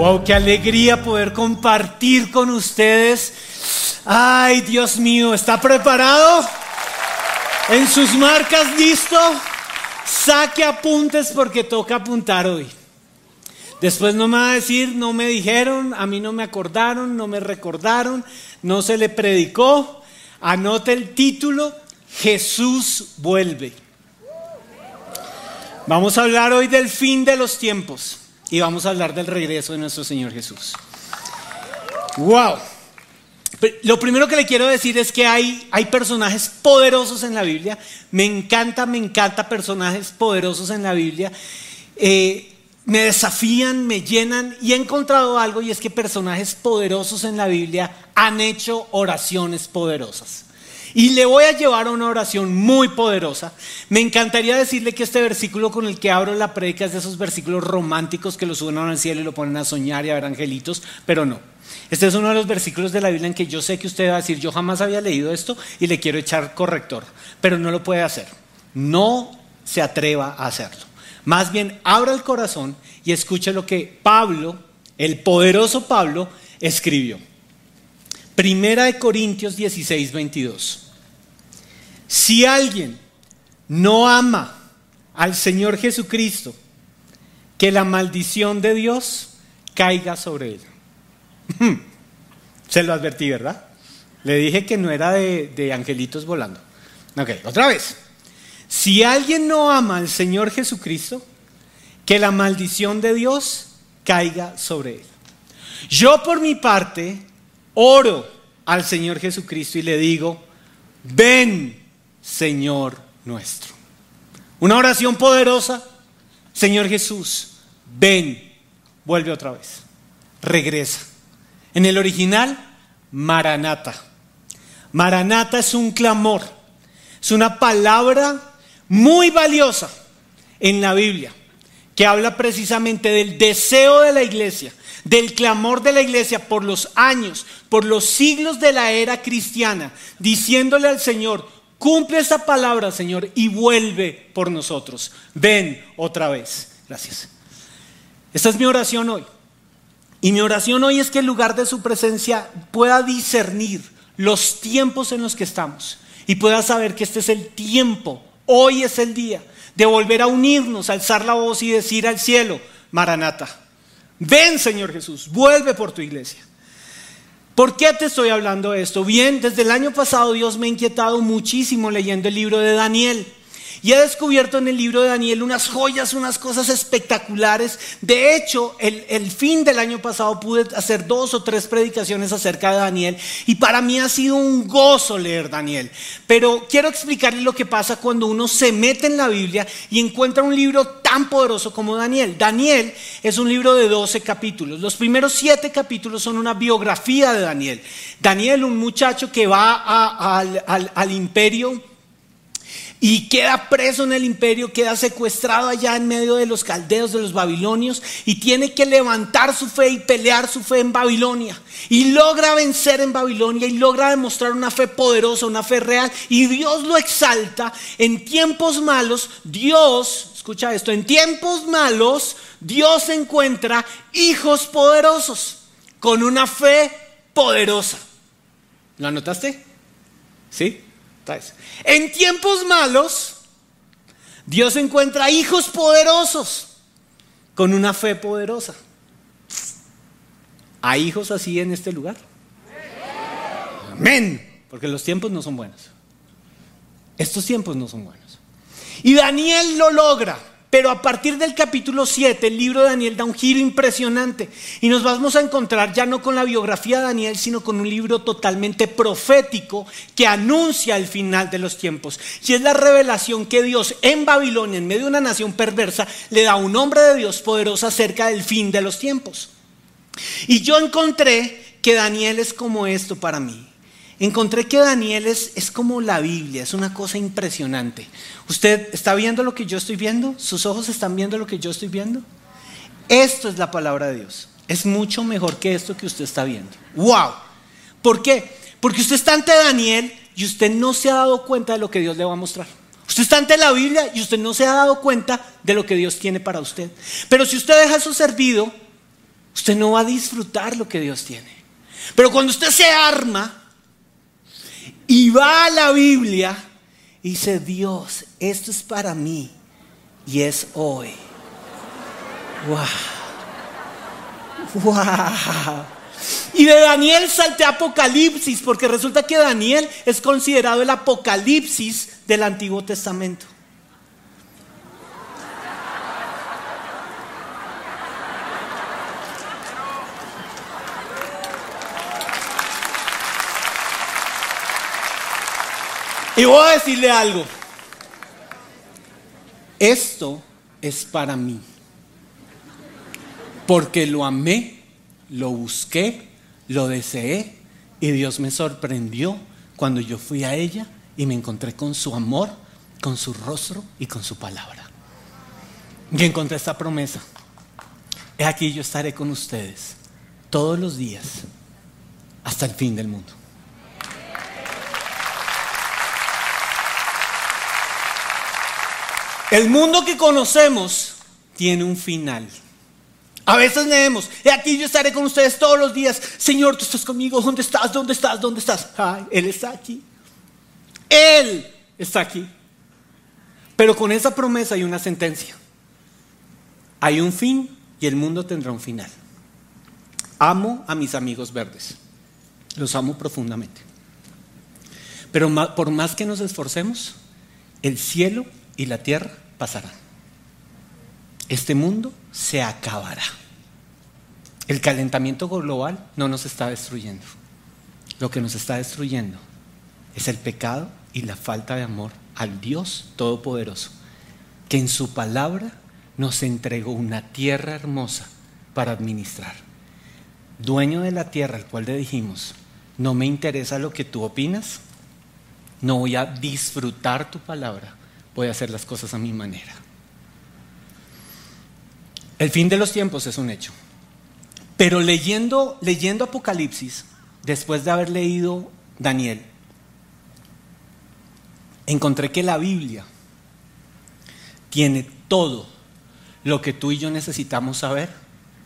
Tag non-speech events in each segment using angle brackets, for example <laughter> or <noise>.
Wow, qué alegría poder compartir con ustedes. Ay, Dios mío, ¿está preparado? En sus marcas, listo. Saque apuntes porque toca apuntar hoy. Después no me va a decir, no me dijeron, a mí no me acordaron, no me recordaron, no se le predicó. Anote el título, Jesús vuelve. Vamos a hablar hoy del fin de los tiempos y vamos a hablar del regreso de nuestro Señor Jesús. ¡Wow! Lo primero que le quiero decir es que hay, hay personajes poderosos en la Biblia. Me encanta, me encanta personajes poderosos en la Biblia. Eh, me desafían, me llenan y he encontrado algo y es que personajes poderosos en la Biblia han hecho oraciones poderosas. Y le voy a llevar a una oración muy poderosa. Me encantaría decirle que este versículo con el que abro la predica es de esos versículos románticos que lo suben al cielo y lo ponen a soñar y a ver angelitos, pero no. Este es uno de los versículos de la Biblia en que yo sé que usted va a decir, yo jamás había leído esto y le quiero echar corrector, pero no lo puede hacer. No se atreva a hacerlo. Más bien, abra el corazón y escuche lo que Pablo, el poderoso Pablo, escribió. Primera de Corintios 16, 22. Si alguien no ama al Señor Jesucristo, que la maldición de Dios caiga sobre él. Se lo advertí, ¿verdad? Le dije que no era de, de angelitos volando. Ok, otra vez. Si alguien no ama al Señor Jesucristo, que la maldición de Dios caiga sobre él. Yo por mi parte oro al Señor Jesucristo y le digo, ven Señor nuestro. Una oración poderosa, Señor Jesús, ven, vuelve otra vez, regresa. En el original, Maranata. Maranata es un clamor, es una palabra muy valiosa en la Biblia que habla precisamente del deseo de la iglesia, del clamor de la iglesia por los años, por los siglos de la era cristiana, diciéndole al Señor, cumple esa palabra, Señor, y vuelve por nosotros. Ven otra vez. Gracias. Esta es mi oración hoy. Y mi oración hoy es que en lugar de su presencia pueda discernir los tiempos en los que estamos y pueda saber que este es el tiempo, hoy es el día de volver a unirnos, alzar la voz y decir al cielo, Maranata, ven Señor Jesús, vuelve por tu iglesia. ¿Por qué te estoy hablando de esto? Bien, desde el año pasado Dios me ha inquietado muchísimo leyendo el libro de Daniel. Y he descubierto en el libro de Daniel unas joyas, unas cosas espectaculares. De hecho, el, fin del año pasado pude hacer dos o tres predicaciones acerca de Daniel y para mí ha sido un gozo leer Daniel. Pero quiero explicarle lo que pasa cuando uno se mete en la Biblia y encuentra un libro tan poderoso como Daniel. Daniel es un libro de 12 capítulos. Los primeros siete capítulos son una biografía de Daniel. Daniel, un muchacho que va al imperio y queda preso en el imperio, queda secuestrado allá en medio de los caldeos, de los babilonios, y tiene que levantar su fe y pelear su fe en Babilonia. Y logra vencer en Babilonia y logra demostrar una fe poderosa, una fe real, y Dios lo exalta. En tiempos malos, Dios, escucha esto, en tiempos malos, Dios encuentra hijos poderosos con una fe poderosa. ¿Lo anotaste? ¿Sí? En tiempos malos, Dios encuentra hijos poderosos con una fe poderosa. ¿Hay hijos así en este lugar? Amén. Porque los tiempos no son buenos. Estos tiempos no son buenos. Y Daniel lo logra. Pero a partir del capítulo 7, el libro de Daniel da un giro impresionante y nos vamos a encontrar ya no con la biografía de Daniel, sino con un libro totalmente profético que anuncia el final de los tiempos. Y es la revelación que Dios en Babilonia, en medio de una nación perversa, le da a un hombre de Dios poderoso acerca del fin de los tiempos. Y yo encontré que Daniel es como esto para mí. Encontré que Daniel es, es, como la Biblia, es una cosa impresionante. ¿Usted está viendo lo que yo estoy viendo? ¿Sus ojos están viendo lo que yo estoy viendo? Esto es la palabra de Dios. Es mucho mejor que esto que usted está viendo. ¡Wow! ¿Por qué? Porque usted está ante Daniel y usted no se ha dado cuenta de lo que Dios le va a mostrar. Usted está ante la Biblia y usted no se ha dado cuenta de lo que Dios tiene para usted. Pero si usted deja eso servido, usted no va a disfrutar lo que Dios tiene. Pero cuando usted se arma y va a la Biblia y dice, Dios, esto es para mí y es hoy. ¡Wow! ¡Wow! Y de Daniel salte Apocalipsis, porque resulta que Daniel es considerado el Apocalipsis del Antiguo Testamento. Y voy a decirle algo. Esto es para mí. Porque lo amé, lo busqué, lo deseé y Dios me sorprendió cuando yo fui a ella y me encontré con su amor, con su rostro y con su palabra. Y encontré esta promesa. He aquí yo estaré con ustedes todos los días hasta el fin del mundo. El mundo que conocemos tiene un final. A veces leemos, he aquí yo estaré con ustedes todos los días. Señor, tú estás conmigo. ¿Dónde estás? ¿Dónde estás? ¿Dónde estás? Ay, Él está aquí. Él está aquí. Pero con esa promesa hay una sentencia. Hay un fin y el mundo tendrá un final. Amo a mis amigos verdes. Los amo profundamente. Pero por más que nos esforcemos, el cielo y la tierra pasarán. Este mundo se acabará. El calentamiento global no nos está destruyendo. Lo que nos está destruyendo es el pecado y la falta de amor al Dios Todopoderoso, que en su palabra nos entregó una tierra hermosa para administrar. Dueño de la tierra al cual le dijimos, no me interesa lo que tú opinas, no voy a disfrutar tu palabra, voy a hacer las cosas a mi manera. El fin de los tiempos es un hecho. Pero leyendo, leyendo Apocalipsis, después de haber leído Daniel, encontré que la Biblia tiene todo lo que tú y yo necesitamos saber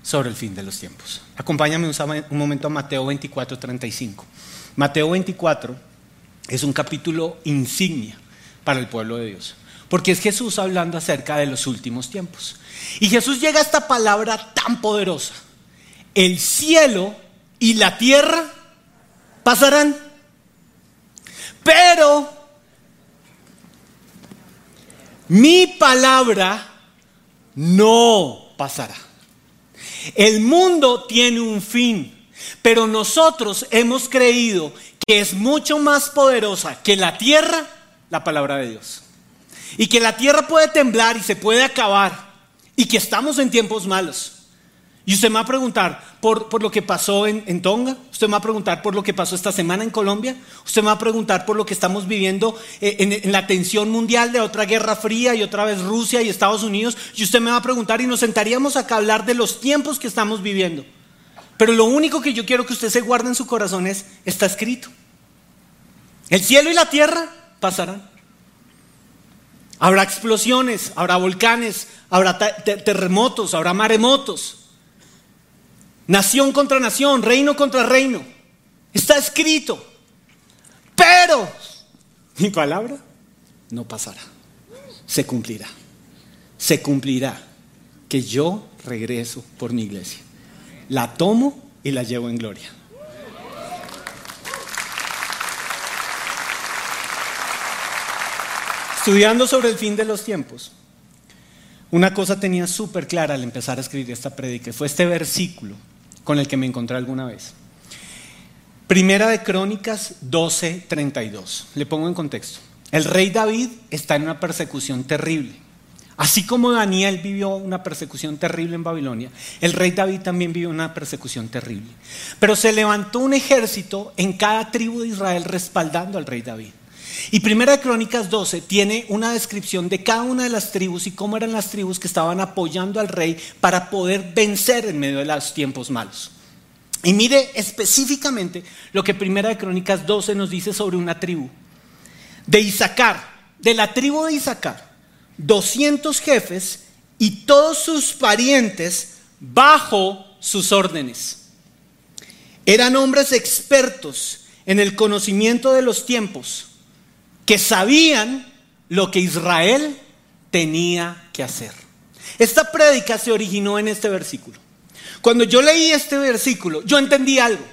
sobre el fin de los tiempos. Acompáñame un, momento a Mateo 24, 35. Mateo 24 es un capítulo insignia para el pueblo de Dios. Porque es Jesús hablando acerca de los últimos tiempos. Y Jesús llega a esta palabra tan poderosa. El cielo y la tierra pasarán. Pero mi palabra no pasará. El mundo tiene un fin, pero nosotros hemos creído que es mucho más poderosa que la tierra la palabra de Dios. Y que la tierra puede temblar y se puede acabar. Y que estamos en tiempos malos. Y usted me va a preguntar por, por lo que pasó en, Tonga, usted me va a preguntar por lo que pasó esta semana en Colombia, usted me va a preguntar por lo que estamos viviendo eh, en, en, la tensión mundial de otra guerra fría y otra vez Rusia y Estados Unidos, y usted me va a preguntar y nos sentaríamos acá a hablar de los tiempos que estamos viviendo. Pero lo único que yo quiero que usted se guarde en su corazón es, está escrito. El cielo y la tierra pasarán. Habrá explosiones, habrá volcanes, habrá terremotos, habrá maremotos. Nación contra nación, reino contra reino. Está escrito. Pero <laughs> mi palabra no pasará. Se cumplirá. Se cumplirá que yo regreso por mi iglesia. La tomo y la llevo en gloria. Estudiando sobre el fin de los tiempos, una cosa tenía súper clara al empezar a escribir esta predica, fue este versículo con el que me encontré alguna vez. Primera de Crónicas 12:32. Le pongo en contexto. El rey David está en una persecución terrible. Así como Daniel vivió una persecución terrible en Babilonia, el rey David también vivió una persecución terrible. Pero se levantó un ejército en cada tribu de Israel respaldando al rey David. Y Primera de Crónicas 12 tiene una descripción de cada una de las tribus y cómo eran las tribus que estaban apoyando al rey para poder vencer en medio de los tiempos malos. Y mire específicamente lo que Primera de Crónicas 12 nos dice sobre una tribu. De Isaacar, de la tribu de Isaacar, 200 jefes y todos sus parientes bajo sus órdenes. Eran hombres expertos en el conocimiento de los tiempos, que sabían lo que Israel tenía que hacer. Esta prédica se originó en este versículo. Cuando yo leí este versículo, yo entendí algo.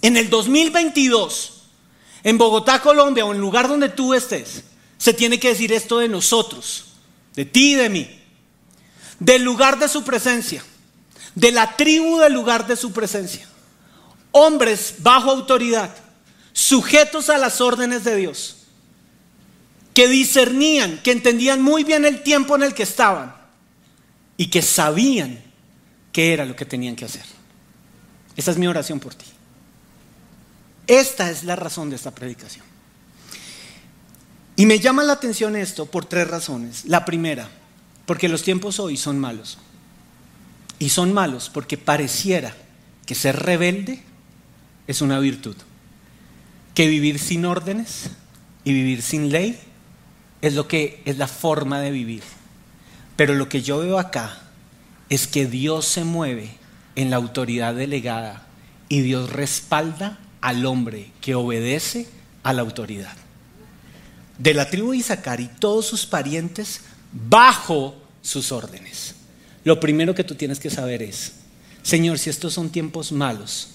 En el 2022, en Bogotá, Colombia, o en el lugar donde tú estés, se tiene que decir esto de nosotros, de ti y de mí, del lugar de su presencia, de la tribu del lugar de su presencia. Hombres bajo autoridad, sujetos a las órdenes de Dios, que discernían, que entendían muy bien el tiempo en el que estaban y que sabían qué era lo que tenían que hacer. Esa es mi oración por ti. Esta es la razón de esta predicación. Y me llama la atención esto por tres razones. La primera, porque los tiempos hoy son malos. Y son malos porque pareciera que ser rebelde es una virtud. Que vivir sin órdenes y vivir sin ley es lo que es la forma de vivir. Pero lo que yo veo acá es que Dios se mueve en la autoridad delegada y Dios respalda al hombre que obedece a la autoridad. De la tribu de Isaacar y todos sus parientes bajo sus órdenes. Lo primero que tú tienes que saber es, Señor, si estos son tiempos malos,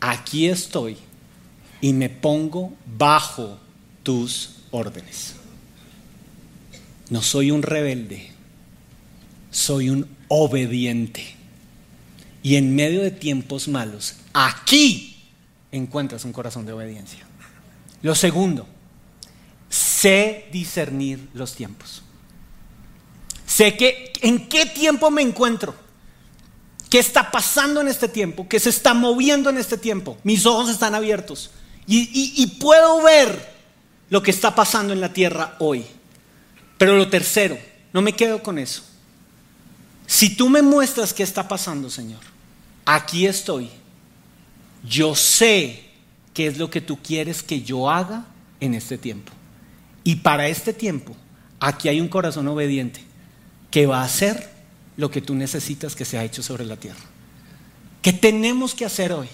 aquí estoy y me pongo bajo tus órdenes. No soy un rebelde, soy un obediente. Y en medio de tiempos malos, aquí encuentras un corazón de obediencia. Lo segundo, sé discernir los tiempos. Sé que en qué tiempo me encuentro. ¿Qué está pasando en este tiempo? ¿Qué se está moviendo en este tiempo? Mis ojos están abiertos y, y puedo ver lo que está pasando en la tierra hoy. Pero lo tercero, no me quedo con eso. Si tú me muestras qué está pasando, Señor, aquí estoy. Yo sé qué es lo que tú quieres que yo haga en este tiempo. Y para este tiempo, aquí hay un corazón obediente que va a hacer lo que tú necesitas que sea hecho sobre la tierra. ¿Qué tenemos que hacer hoy?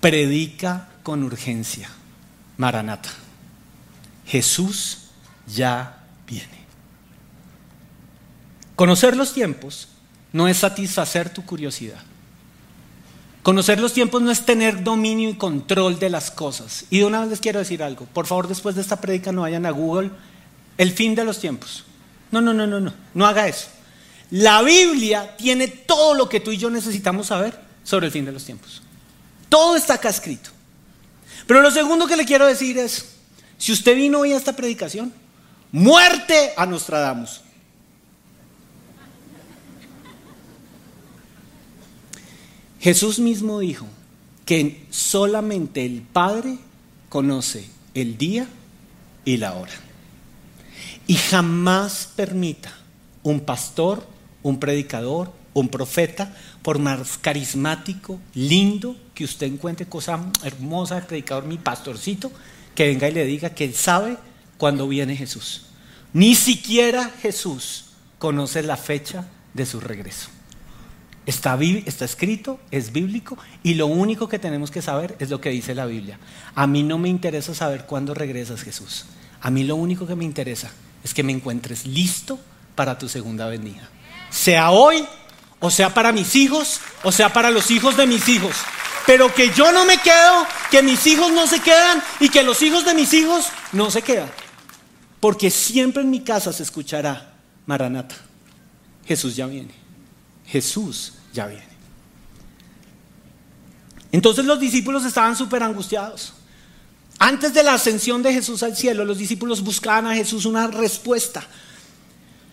Predica con urgencia. Maranata. Jesús ya viene. Conocer los tiempos no es satisfacer tu curiosidad. Conocer los tiempos no es tener dominio y control de las cosas. Y de una vez les quiero decir algo. Por favor, después de esta predica no vayan a Google el fin de los tiempos. No, no, no, no, no. No haga eso. La Biblia tiene todo lo que tú y yo necesitamos saber sobre el fin de los tiempos. Todo está acá escrito. Pero lo segundo que le quiero decir es, si usted vino hoy a esta predicación, muerte a Nostradamus. Jesús mismo dijo que solamente el Padre conoce el día y la hora. Y jamás permita un pastor, un predicador, un profeta, por más carismático, lindo que usted encuentre, cosa hermosa, predicador, mi pastorcito, que venga y le diga que él sabe cuándo viene Jesús. Ni siquiera Jesús conoce la fecha de su regreso. Está, está, escrito, es bíblico, y lo único que tenemos que saber es lo que dice la Biblia. A mí no me interesa saber cuándo regresas, Jesús. A mí lo único que me interesa es que me encuentres listo para tu segunda venida. Sea hoy, o sea para mis hijos, o sea para los hijos de mis hijos. Pero que yo no me quedo, que mis hijos no se quedan y que los hijos de mis hijos no se quedan. Porque siempre en mi casa se escuchará, Maranata, Jesús ya viene. Jesús ya viene. Entonces los discípulos estaban súper angustiados. Antes de la ascensión de Jesús al cielo, los discípulos buscaban a Jesús una respuesta.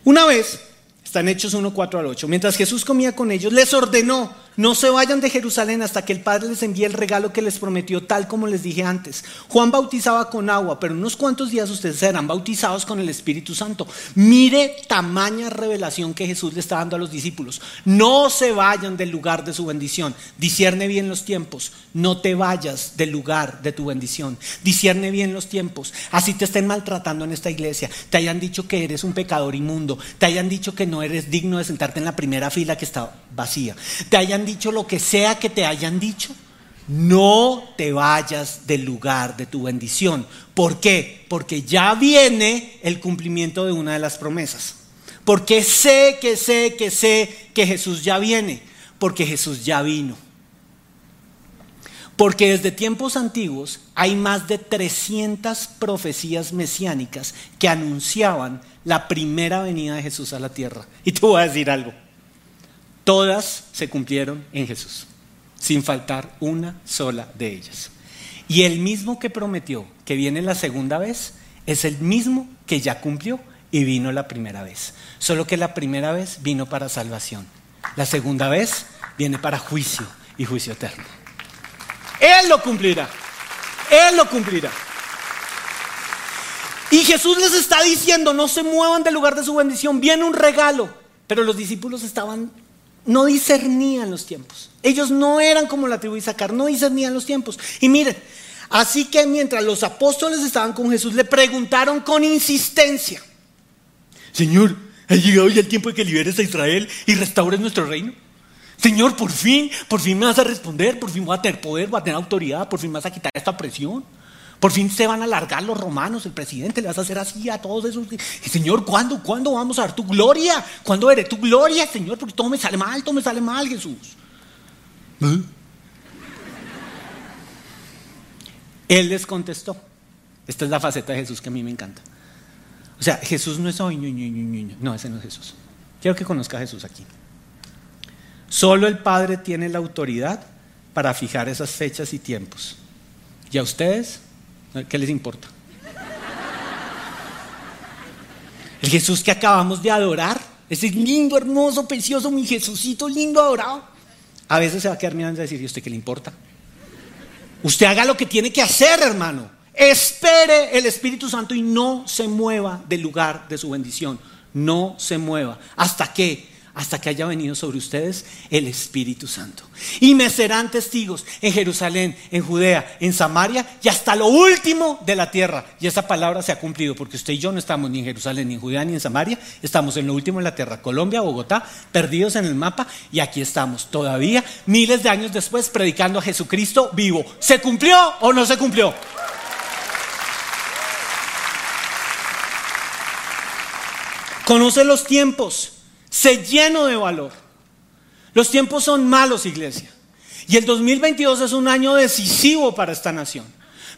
Una vez, está en Hechos 1, 4 al 8, mientras Jesús comía con ellos, les ordenó no se vayan de Jerusalén hasta que el Padre les envíe el regalo que les prometió, tal como les dije antes. Juan bautizaba con agua, pero unos cuantos días ustedes serán bautizados con el Espíritu Santo. Mire tamaña revelación que Jesús le está dando a los discípulos. No se vayan del lugar de su bendición. Discierne bien los tiempos. No te vayas del lugar de tu bendición. Discierne bien los tiempos. Así te estén maltratando en esta iglesia. Te hayan dicho que eres un pecador inmundo. Te hayan dicho que no eres digno de sentarte en la primera fila que está vacía. Te hayan dicho lo que sea que te hayan dicho, no te vayas del lugar de tu bendición. ¿Por qué? Porque ya viene el cumplimiento de una de las promesas. Porque sé que sé que sé que Jesús ya viene. Porque Jesús ya vino. Porque desde tiempos antiguos hay más de 300 profecías mesiánicas que anunciaban la primera venida de Jesús a la tierra. Y te voy a decir algo. Todas se cumplieron en Jesús, sin faltar una sola de ellas. Y el mismo que prometió que viene la segunda vez es el mismo que ya cumplió y vino la primera vez. Solo que la primera vez vino para salvación. La segunda vez viene para juicio y juicio eterno. Él lo cumplirá. Él lo cumplirá. Y Jesús les está diciendo, no se muevan del lugar de su bendición, viene un regalo. Pero los discípulos estaban, no discernían los tiempos. Ellos no eran como la tribu de Isaacar, no discernían los tiempos. Y miren, así que mientras los apóstoles estaban con Jesús, le preguntaron con insistencia, Señor, ¿ha llegado ya el tiempo de que liberes a Israel y restaures nuestro reino? Señor, por fin, por fin me vas a responder, por fin voy a tener poder, voy a tener autoridad, por fin me vas a quitar esta presión. Por fin se van a alargar los romanos, el presidente le vas a hacer así a todos esos. Señor, ¿cuándo, ¿cuándo vamos a dar tu gloria? ¿Cuándo veré tu gloria, Señor? Porque todo me sale mal, todo me sale mal, Jesús. ¿Eh? Él les contestó. Esta es la faceta de Jesús que a mí me encanta. O sea, Jesús no es hoy, no, ese no es Jesús. Quiero que conozca a Jesús aquí. Solo el Padre tiene la autoridad para fijar esas fechas y tiempos. ¿Y a ustedes? ¿Qué les importa? El Jesús que acabamos de adorar, ese lindo, hermoso, precioso, mi Jesucito lindo, adorado, a veces se va a quedar mirando y decir, ¿y usted qué le importa? Usted haga lo que tiene que hacer, hermano. Espere el Espíritu Santo y no se mueva del lugar de su bendición. No se mueva. ¿Hasta qué? Hasta que haya venido sobre ustedes el Espíritu Santo. Y me serán testigos en Jerusalén, en Judea, en Samaria y hasta lo último de la tierra. Y esa palabra se ha cumplido porque usted y yo no estamos ni en Jerusalén, ni en Judea, ni en Samaria. Estamos en lo último de la tierra, Colombia, Bogotá, perdidos en el mapa y aquí estamos todavía, miles de años después, predicando a Jesucristo vivo. ¿Se cumplió o no se cumplió? Conoce los tiempos se lleno de valor. Los tiempos son malos, iglesia. Y el 2022 es un año decisivo para esta nación.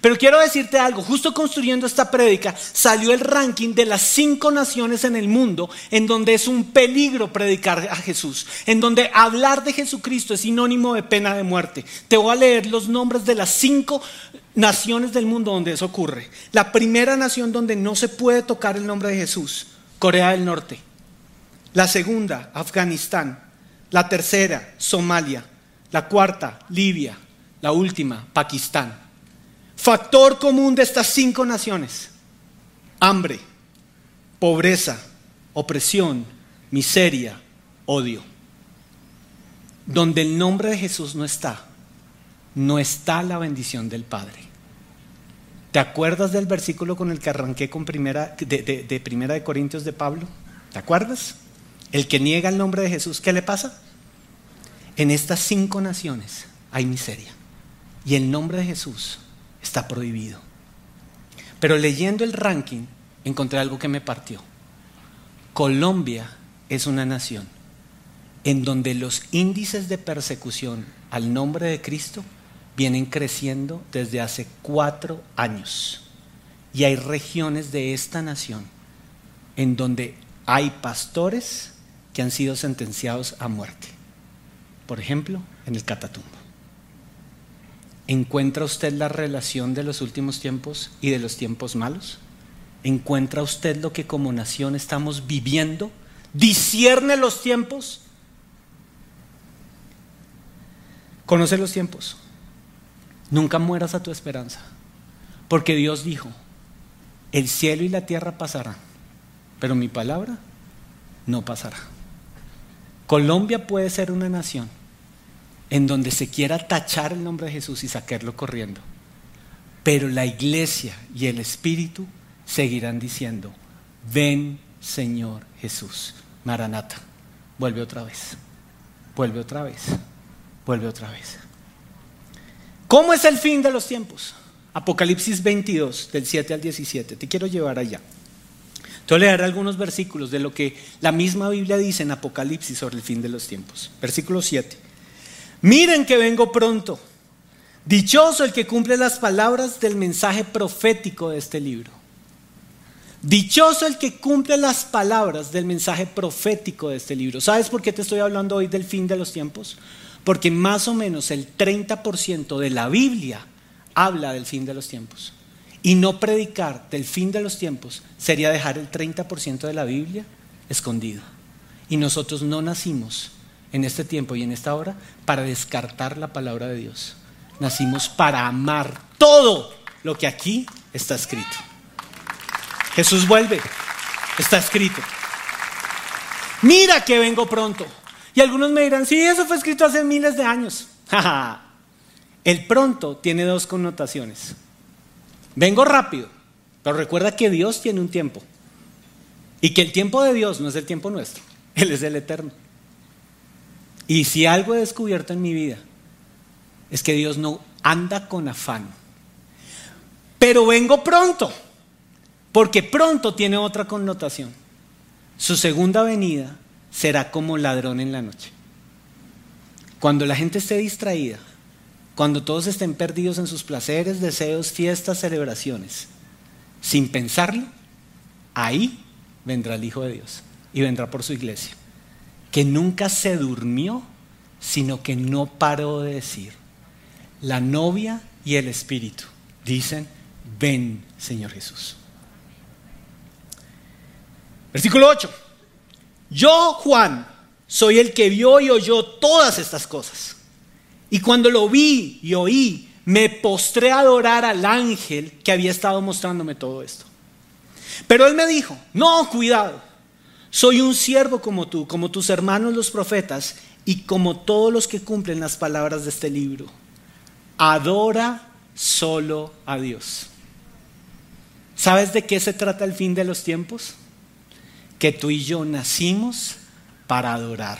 Pero quiero decirte algo, justo construyendo esta prédica salió el ranking de las cinco naciones en el mundo en donde es un peligro predicar a Jesús, en donde hablar de Jesucristo es sinónimo de pena de muerte. Te voy a leer los nombres de las cinco naciones del mundo donde eso ocurre. La primera nación donde no se puede tocar el nombre de Jesús, Corea del Norte. La segunda, Afganistán. La tercera, Somalia. La cuarta, Libia. La última, Pakistán. Factor común de estas cinco naciones. Hambre, pobreza, opresión, miseria, odio. Donde el nombre de Jesús no está, no está la bendición del Padre. ¿Te acuerdas del versículo con el que arranqué con primera, de, de Primera de Corintios de Pablo? ¿Te acuerdas? El que niega el nombre de Jesús, ¿qué le pasa? En estas cinco naciones hay miseria y el nombre de Jesús está prohibido. Pero leyendo el ranking encontré algo que me partió. Colombia es una nación en donde los índices de persecución al nombre de Cristo vienen creciendo desde hace cuatro años. Y hay regiones de esta nación en donde hay pastores que han sido sentenciados a muerte. Por ejemplo, en el Catatumbo. ¿Encuentra usted la relación de los últimos tiempos y de los tiempos malos? ¿Encuentra usted lo que como nación estamos viviendo? ¿Discierne los tiempos? Conoce los tiempos. Nunca mueras a tu esperanza. Porque Dios dijo, el cielo y la tierra pasarán, pero mi palabra no pasará. Colombia puede ser una nación en donde se quiera tachar el nombre de Jesús y sacarlo corriendo. Pero la iglesia y el Espíritu seguirán diciendo, ven Señor Jesús. Maranata, vuelve otra vez, vuelve otra vez, vuelve otra vez. ¿Cómo es el fin de los tiempos? Apocalipsis 22, del 7 al 17. Te quiero llevar allá. Te voy leer algunos versículos de lo que la misma Biblia dice en Apocalipsis sobre el fin de los tiempos. Versículo 7. Miren que vengo pronto. Dichoso el que cumple las palabras del mensaje profético de este libro. Dichoso el que cumple las palabras del mensaje profético de este libro. ¿Sabes por qué te estoy hablando hoy del fin de los tiempos? Porque más o menos el 30% de la Biblia habla del fin de los tiempos. Y no predicar del fin de los tiempos sería dejar el 30% de la Biblia escondido. Y nosotros no nacimos en este tiempo y en esta hora para descartar la palabra de Dios. Nacimos para amar todo lo que aquí está escrito. Jesús vuelve, está escrito. Mira que vengo pronto. Y algunos me dirán, sí, eso fue escrito hace miles de años. <laughs> El pronto tiene dos connotaciones. Vengo rápido, pero recuerda que Dios tiene un tiempo. Y que el tiempo de Dios no es el tiempo nuestro, <laughs> Él es el eterno. Y si algo he descubierto en mi vida, es que Dios no anda con afán. Pero vengo pronto. Porque pronto tiene otra connotación. Su segunda venida será como ladrón en la noche. Cuando la gente esté distraída, cuando todos estén perdidos en sus placeres, deseos, fiestas, celebraciones, sin pensarlo, ahí vendrá el Hijo de Dios y vendrá por su iglesia, que nunca se durmió, sino que no paró de decir, la novia y el Espíritu dicen, ven Señor Jesús. Versículo 8. Yo, Juan, soy el que vio y oyó todas estas cosas. Y cuando lo vi y oí, me postré a adorar al ángel que había estado mostrándome todo esto. Pero él me dijo, no, cuidado, soy un siervo como tú, como tus hermanos los profetas y como todos los que cumplen las palabras de este libro. Adora solo a Dios. ¿Sabes de qué se trata el fin de los tiempos? que tú y yo nacimos para adorar.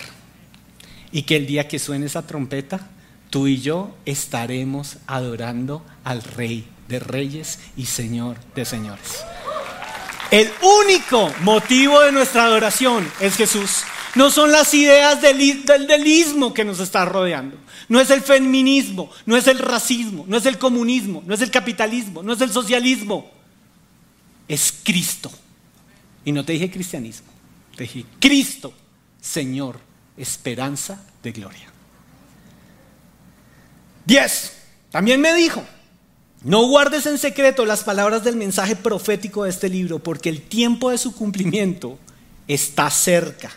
Y que el día que suene esa trompeta, tú y yo estaremos adorando al Rey de Reyes y Señor de Señores. El único motivo de nuestra adoración es Jesús. No son las ideas del, del delismo que nos está rodeando. No es el feminismo, no es el racismo, no es el comunismo, no es el capitalismo, no es el socialismo. Es Cristo. Y no te dije cristianismo, te dije Cristo, Señor, esperanza de gloria. Diez, también me dijo, no guardes en secreto las palabras del mensaje profético de este libro, porque el tiempo de su cumplimiento está cerca.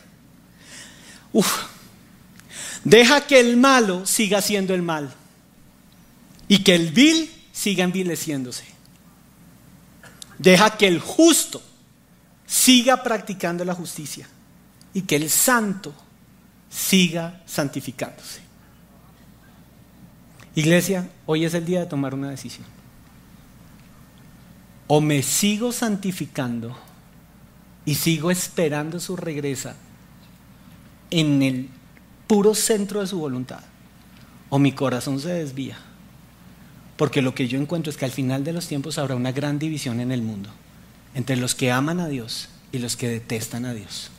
Uf. Deja que el malo siga siendo el mal y que el vil siga envileciéndose. Deja que el justo siga practicando la justicia y que el santo siga santificándose. Iglesia, hoy es el día de tomar una decisión. O me sigo santificando y sigo esperando su regresa en el puro centro de su voluntad, o mi corazón se desvía. Porque lo que yo encuentro es que al final de los tiempos habrá una gran división en el mundo entre los que aman a Dios y los que detestan a Dios.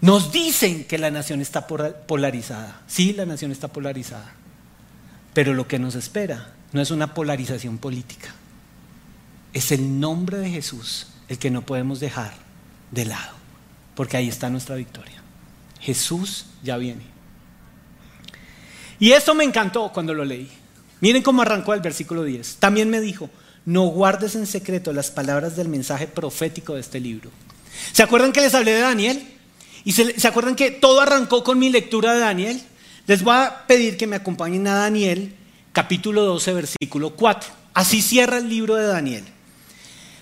Nos dicen que la nación está polarizada. Sí, la nación está polarizada. Pero lo que nos espera no es una polarización política. Es el nombre de Jesús el que no podemos dejar de lado. Porque ahí está nuestra victoria. Jesús ya viene. Y esto me encantó cuando lo leí. Miren cómo arrancó el versículo 10. También me dijo, no guardes en secreto las palabras del mensaje profético de este libro. ¿Se acuerdan que les hablé de Daniel? ¿Y se, acuerdan que todo arrancó con mi lectura de Daniel? Les voy a pedir que me acompañen a Daniel, capítulo 12, versículo 4. Así cierra el libro de Daniel.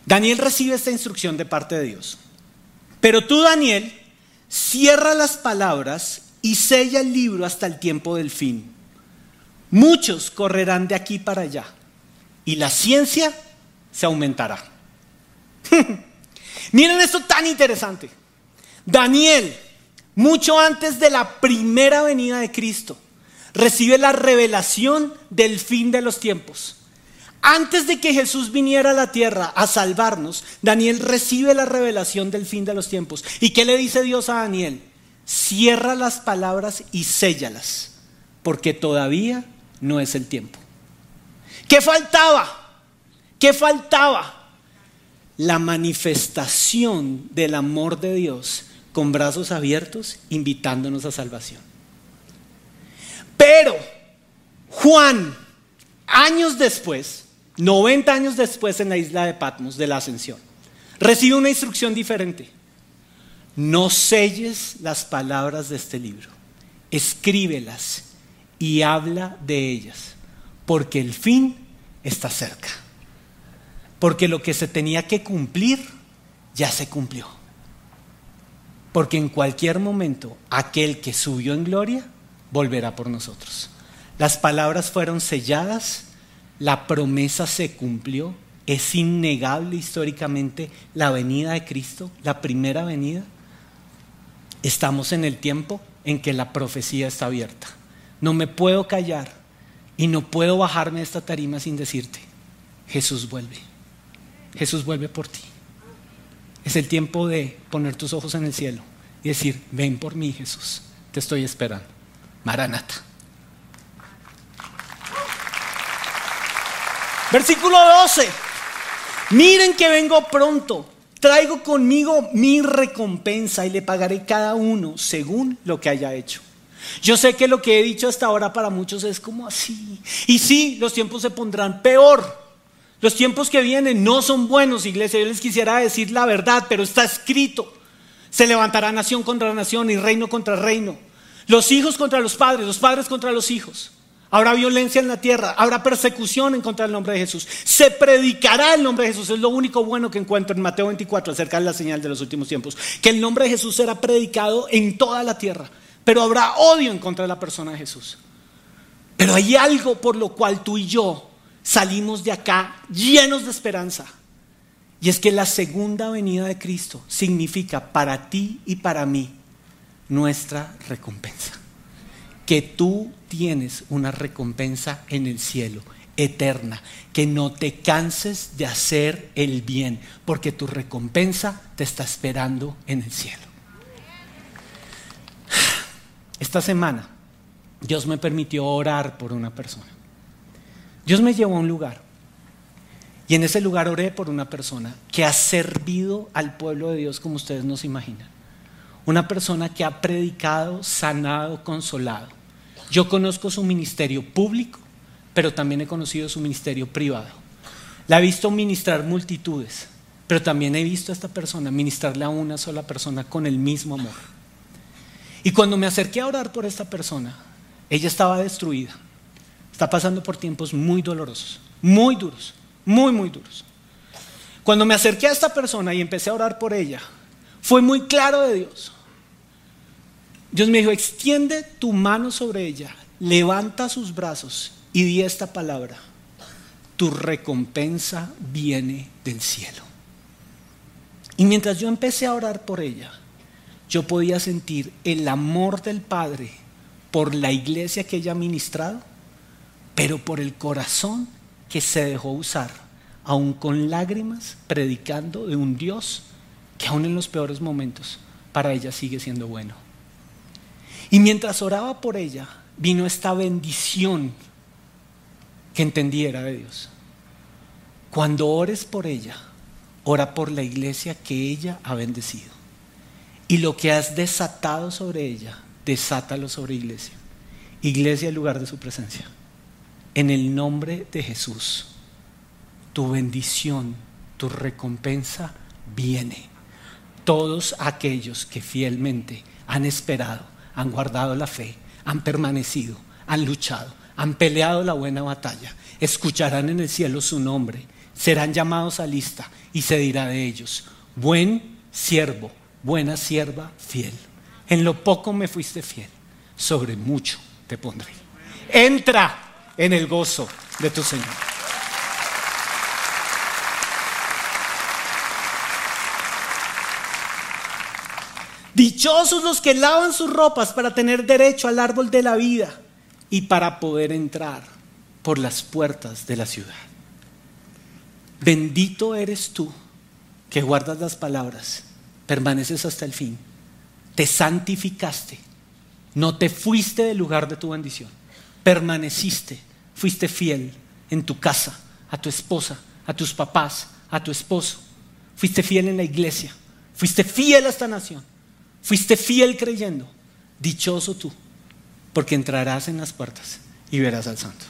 Daniel recibe esta instrucción de parte de Dios. Pero tú, Daniel, cierra las palabras y sella el libro hasta el tiempo del fin. Muchos correrán de aquí para allá y la ciencia se aumentará. <laughs> Miren esto tan interesante. Daniel, mucho antes de la primera venida de Cristo, recibe la revelación del fin de los tiempos. Antes de que Jesús viniera a la tierra a salvarnos, Daniel recibe la revelación del fin de los tiempos. ¿Y qué le dice Dios a Daniel? Cierra las palabras y séllalas, porque todavía no es el tiempo. ¿Qué faltaba? ¿Qué faltaba? La manifestación del amor de Dios con brazos abiertos, invitándonos a salvación. Pero Juan, años después, 90 años después en la isla de Patmos de la ascensión, recibe una instrucción diferente. No selles las palabras de este libro, escríbelas y habla de ellas, porque el fin está cerca. Porque lo que se tenía que cumplir ya se cumplió. Porque en cualquier momento aquel que subió en gloria volverá por nosotros. Las palabras fueron selladas la promesa se cumplió, es innegable históricamente la venida de Cristo, la primera venida. Estamos en el tiempo en que la profecía está abierta. No me puedo callar y no puedo bajarme de esta tarima sin decirte, Jesús vuelve. Jesús vuelve por ti. Es el tiempo de poner tus ojos en el cielo y decir, ven por mí Jesús, te estoy esperando. Maranata. Versículo 12. Miren que vengo pronto. Traigo conmigo mi recompensa y le pagaré cada uno según lo que haya hecho. Yo sé que lo que he dicho hasta ahora para muchos es como así. Y sí, los tiempos se pondrán peor. Los tiempos que vienen no son buenos, iglesia. Yo les quisiera decir la verdad, pero está escrito. Se levantará nación contra nación y reino contra reino. Los hijos contra los padres, los padres contra los hijos. Habrá violencia en la tierra, habrá persecución en contra del nombre de Jesús. Se predicará el nombre de Jesús. Es lo único bueno que encuentro en Mateo 24 acerca de la señal de los últimos tiempos. Que el nombre de Jesús será predicado en toda la tierra. Pero habrá odio en contra de la persona de Jesús. Pero hay algo por lo cual tú y yo salimos de acá llenos de esperanza. Y es que la segunda venida de Cristo significa para ti y para mí nuestra recompensa que tú tienes una recompensa en el cielo eterna, que no te canses de hacer el bien, porque tu recompensa te está esperando en el cielo. Esta semana Dios me permitió orar por una persona. Dios me llevó a un lugar y en ese lugar oré por una persona que ha servido al pueblo de Dios como ustedes no se imaginan. Una persona que ha predicado, sanado, consolado. Yo conozco su ministerio público, pero también he conocido su ministerio privado. La he visto ministrar multitudes, pero también he visto a esta persona ministrarle a una sola persona con el mismo amor. Y cuando me acerqué a orar por esta persona, ella estaba destruida. Está pasando por tiempos muy dolorosos, muy duros, muy, muy duros. Cuando me acerqué a esta persona y empecé a orar por ella, fue muy claro de Dios. Dios me dijo, extiende tu mano sobre ella, levanta sus brazos y di esta palabra. Tu recompensa viene del cielo. Y mientras yo empecé a orar por ella, yo podía sentir el amor del Padre por la iglesia que ella ha ministrado, pero por el corazón que se dejó usar, aún con lágrimas, predicando de un Dios que aún en los peores momentos para ella sigue siendo bueno. Y mientras oraba por ella, vino esta bendición que entendiera de Dios. Cuando ores por ella, ora por la iglesia que ella ha bendecido. Y lo que has desatado sobre ella, desátalo sobre iglesia. Iglesia el lugar de su presencia. En el nombre de Jesús, tu bendición, tu recompensa viene. Todos aquellos que fielmente han esperado han guardado la fe, han permanecido, han luchado, han peleado la buena batalla. Escucharán en el cielo su nombre, serán llamados a lista y se dirá de ellos, buen siervo, buena sierva, fiel. En lo poco me fuiste fiel, sobre mucho te pondré. Entra en el gozo de tu Señor. Dichosos los que lavan sus ropas para tener derecho al árbol de la vida y para poder entrar por las puertas de la ciudad. Bendito eres tú que guardas las palabras, permaneces hasta el fin, te santificaste, no te fuiste del lugar de tu bendición, permaneciste, fuiste fiel en tu casa, a tu esposa, a tus papás, a tu esposo, fuiste fiel en la iglesia, fuiste fiel a esta nación, fuiste fiel creyendo, dichoso tú, porque entrarás en las puertas y verás al santo.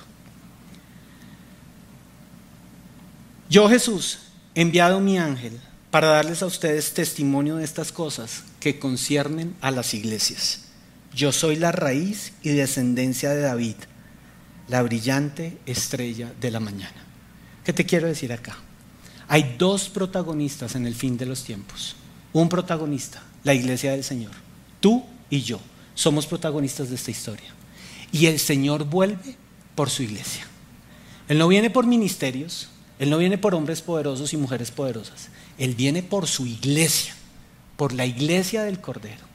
Yo Jesús he enviado mi ángel para darles a ustedes testimonio de estas cosas que conciernen a las iglesias. Yo soy la raíz y descendencia de David, la brillante estrella de la mañana. ¿Qué te quiero decir acá? Hay dos protagonistas en el fin de los tiempos. Un protagonista, la iglesia del Señor. Tú y yo somos protagonistas de esta historia. Y el Señor vuelve por su iglesia. Él no viene por ministerios, Él no viene por hombres poderosos y mujeres poderosas. Él viene por su iglesia, por la iglesia del Cordero.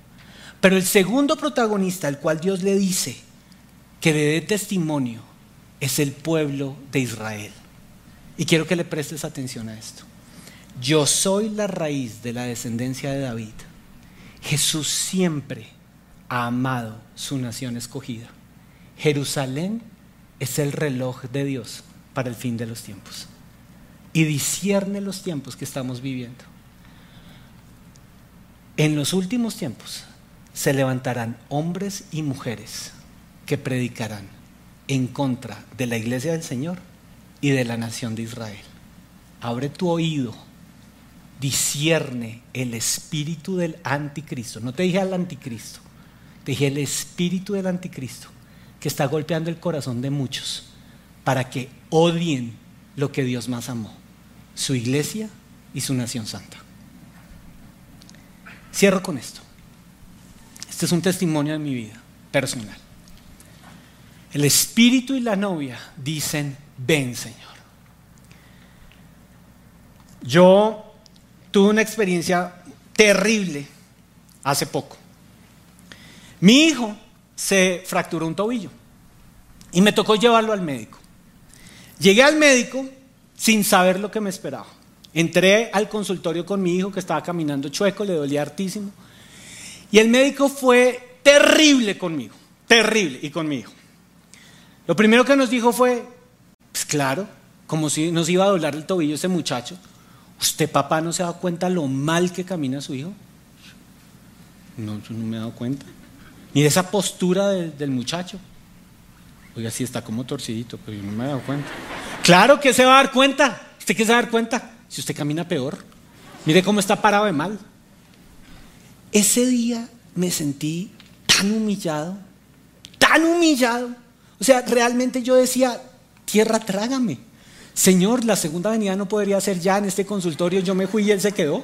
Pero el segundo protagonista, al cual Dios le dice que le dé testimonio, es el pueblo de Israel. Y quiero que le prestes atención a esto. Yo soy la raíz de la descendencia de David. Jesús siempre ha amado su nación escogida. Jerusalén es el reloj de Dios para el fin de los tiempos. Y discierne los tiempos que estamos viviendo. En los últimos tiempos se levantarán hombres y mujeres que predicarán en contra de la iglesia del Señor y de la nación de Israel. Abre tu oído, discierne el espíritu del anticristo. No te dije al anticristo, te dije el espíritu del anticristo que está golpeando el corazón de muchos para que odien lo que Dios más amó, su iglesia y su nación santa. Cierro con esto. Este es un testimonio de mi vida personal. El espíritu y la novia dicen, ven Señor. Yo tuve una experiencia terrible hace poco. Mi hijo se fracturó un tobillo y me tocó llevarlo al médico. Llegué al médico sin saber lo que me esperaba. Entré al consultorio con mi hijo que estaba caminando chueco, le dolía hartísimo. Y el médico fue terrible conmigo, terrible, y con mi hijo. Lo primero que nos dijo fue, pues claro, como si nos iba a doblar el tobillo ese muchacho. ¿Usted, papá, no se ha dado cuenta lo mal que camina su hijo? No, no me he dado cuenta. Mire esa postura del muchacho. Oiga, sí está como torcidito, pero yo no me he dado cuenta. Claro que se va a dar cuenta. ¿Usted qué se va a dar cuenta? Si usted camina peor. Mire cómo está parado de mal. Ese día me sentí tan humillado, tan humillado. O sea, realmente yo decía, tierra, trágame. Señor, la segunda venida no podría ser ya en este consultorio, yo me fui y él se quedó.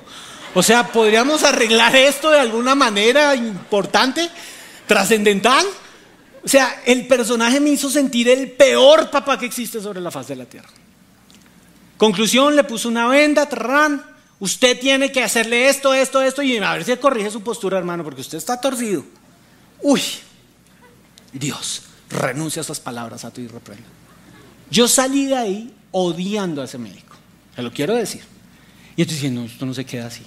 O sea, ¿podríamos arreglar esto de alguna manera importante, trascendental? O sea, el personaje me hizo sentir el peor papá que existe sobre la faz de la tierra. Conclusión, le puso una venda, trarán, Usted tiene que hacerle esto, esto, esto y a ver si corrige su postura, hermano, porque usted está torcido. Uy, Dios, renuncia a esas palabras a tu y reprenda. Yo salí de ahí odiando a ese médico, se lo quiero decir. Y estoy diciendo, esto no se queda así.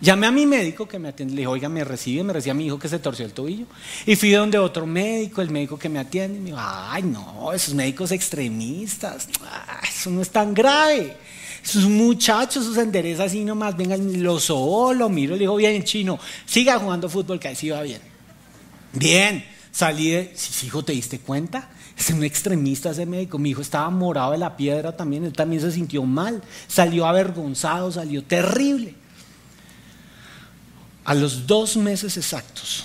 Llamé a mi médico que me atiende, le dije, oiga, me recibe, me recibe a mi hijo que se torció el tobillo. Y fui donde otro médico, el médico que me atiende, y me dijo, ay, no, esos médicos extremistas, eso no es tan grave. Sus muchachos, sus endereza así nomás, vengan, lo sobó, lo miro, le digo, bien, chino, siga jugando fútbol, que así va bien. Bien, salí de, hijo, ¿te diste cuenta? Es un extremista ese médico. Mi hijo estaba morado de la piedra también, él también se sintió mal, salió avergonzado, salió terrible. A los dos meses exactos,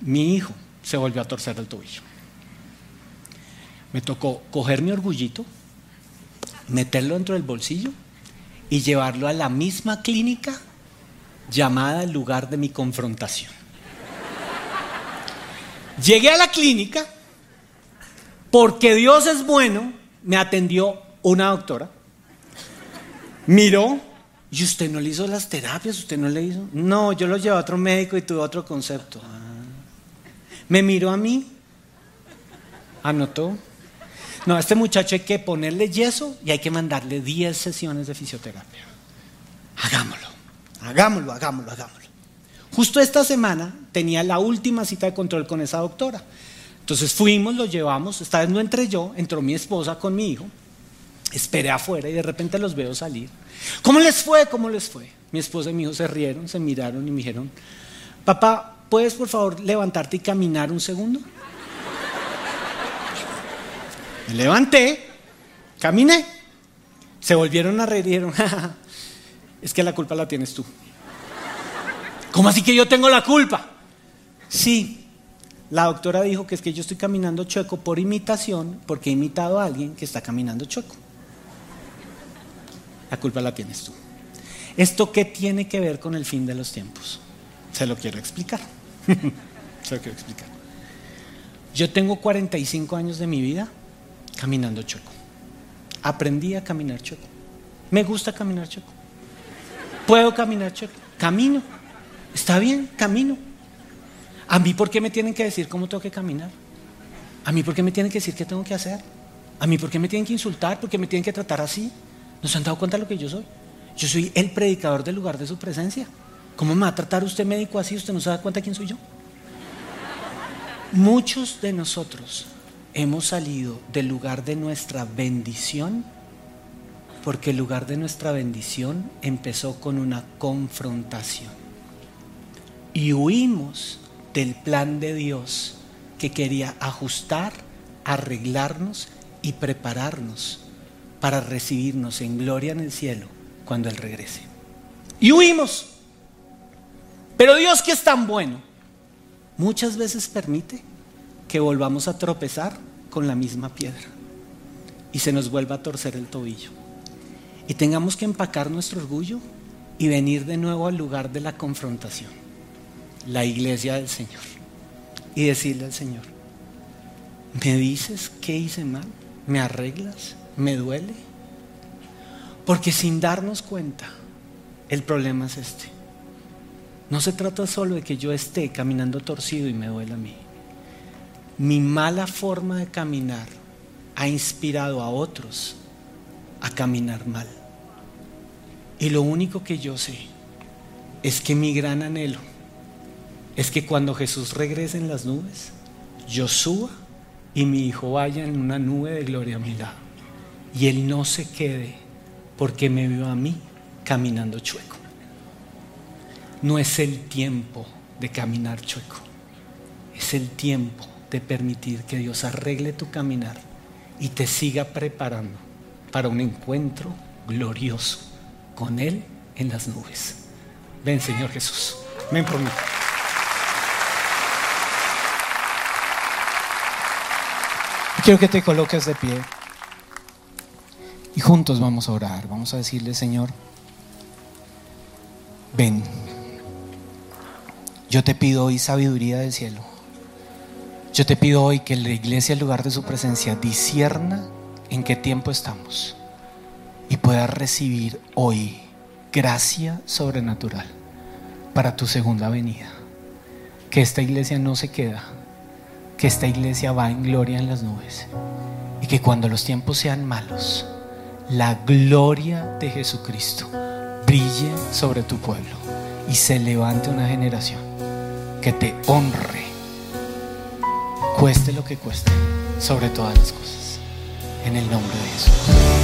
mi hijo se volvió a torcer el tobillo. Me tocó coger mi orgullito, meterlo dentro del bolsillo y llevarlo a la misma clínica llamada el lugar de mi confrontación. Llegué a la clínica porque Dios es bueno, me atendió una doctora, miró, y usted no le hizo las terapias, usted no le hizo. No, yo lo llevé a otro médico y tuve otro concepto. Ah. Me miró a mí ¿Anotó? No, a este muchacho hay que ponerle yeso y hay que mandarle 10 sesiones de fisioterapia. Hagámoslo, hagámoslo, hagámoslo, hagámoslo. Justo esta semana tenía la última cita de control con esa doctora. Entonces fuimos, lo llevamos, esta vez no entré yo, entró mi esposa con mi hijo, esperé afuera y de repente los veo salir. ¿Cómo les fue? ¿Cómo les fue? Mi esposa y mi hijo se rieron, se miraron y me dijeron, papá, ¿puedes por favor levantarte y caminar un segundo? Me levanté, caminé, se volvieron a reír dijeron, <laughs> es que la culpa la tienes tú. ¿Cómo así que yo tengo la culpa? Sí, la doctora dijo que es que yo estoy caminando chueco por imitación porque he imitado a alguien que está caminando chueco. La culpa la tienes tú. ¿Esto qué tiene que ver con el fin de los tiempos? Se lo quiero explicar. <laughs> Se lo quiero explicar. Yo tengo 45 años de mi vida caminando chueco. Aprendí a caminar chueco. Me gusta caminar chueco. Puedo caminar chueco. Camino. Está bien, camino. ¿A mí por qué me tienen que decir cómo tengo que caminar? ¿A mí por qué me tienen que decir qué tengo que hacer? ¿A mí por qué me tienen que insultar? ¿Por qué me tienen que tratar así? ¿No se han dado cuenta de lo que yo soy? Yo soy el predicador del lugar de su presencia. ¿Cómo me va a tratar usted médico así? ¿Usted no se da cuenta quién soy yo? Muchos de nosotros hemos salido del lugar de nuestra bendición porque el lugar de nuestra bendición empezó con una confrontación. Y huimos del plan de Dios que quería ajustar, arreglarnos y prepararnos para recibirnos en gloria en el cielo cuando Él regrese. Y huimos. Pero Dios que es tan bueno, muchas veces permite que volvamos a tropezar con la misma piedra y se nos vuelva a torcer el tobillo. Y tengamos que empacar nuestro orgullo y venir de nuevo al lugar de la confrontación la iglesia del Señor y decirle al Señor, ¿me dices qué hice mal? ¿Me arreglas? ¿Me duele? Porque sin darnos cuenta, el problema es este. No se trata solo de que yo esté caminando torcido y me duele a mí. Mi mala forma de caminar ha inspirado a otros a caminar mal. Y lo único que yo sé es que mi gran anhelo es que cuando Jesús regrese en las nubes, yo suba y mi hijo vaya en una nube de gloria a mi lado. Y él no se quede porque me vio a mí caminando chueco. No es el tiempo de caminar chueco. Es el tiempo de permitir que Dios arregle tu caminar y te siga preparando para un encuentro glorioso con Él en las nubes. Ven, Señor Jesús. Ven por mí. Quiero que te coloques de pie y juntos vamos a orar. Vamos a decirle, Señor, ven. Yo te pido hoy sabiduría del cielo. Yo te pido hoy que la iglesia, en lugar de su presencia, disierna en qué tiempo estamos y pueda recibir hoy gracia sobrenatural para tu segunda venida. Que esta iglesia no se queda que esta iglesia va en gloria en las nubes y que cuando los tiempos sean malos, la gloria de Jesucristo brille sobre tu pueblo y se levante una generación que te honre, cueste lo que cueste, sobre todas las cosas, en el nombre de Jesús.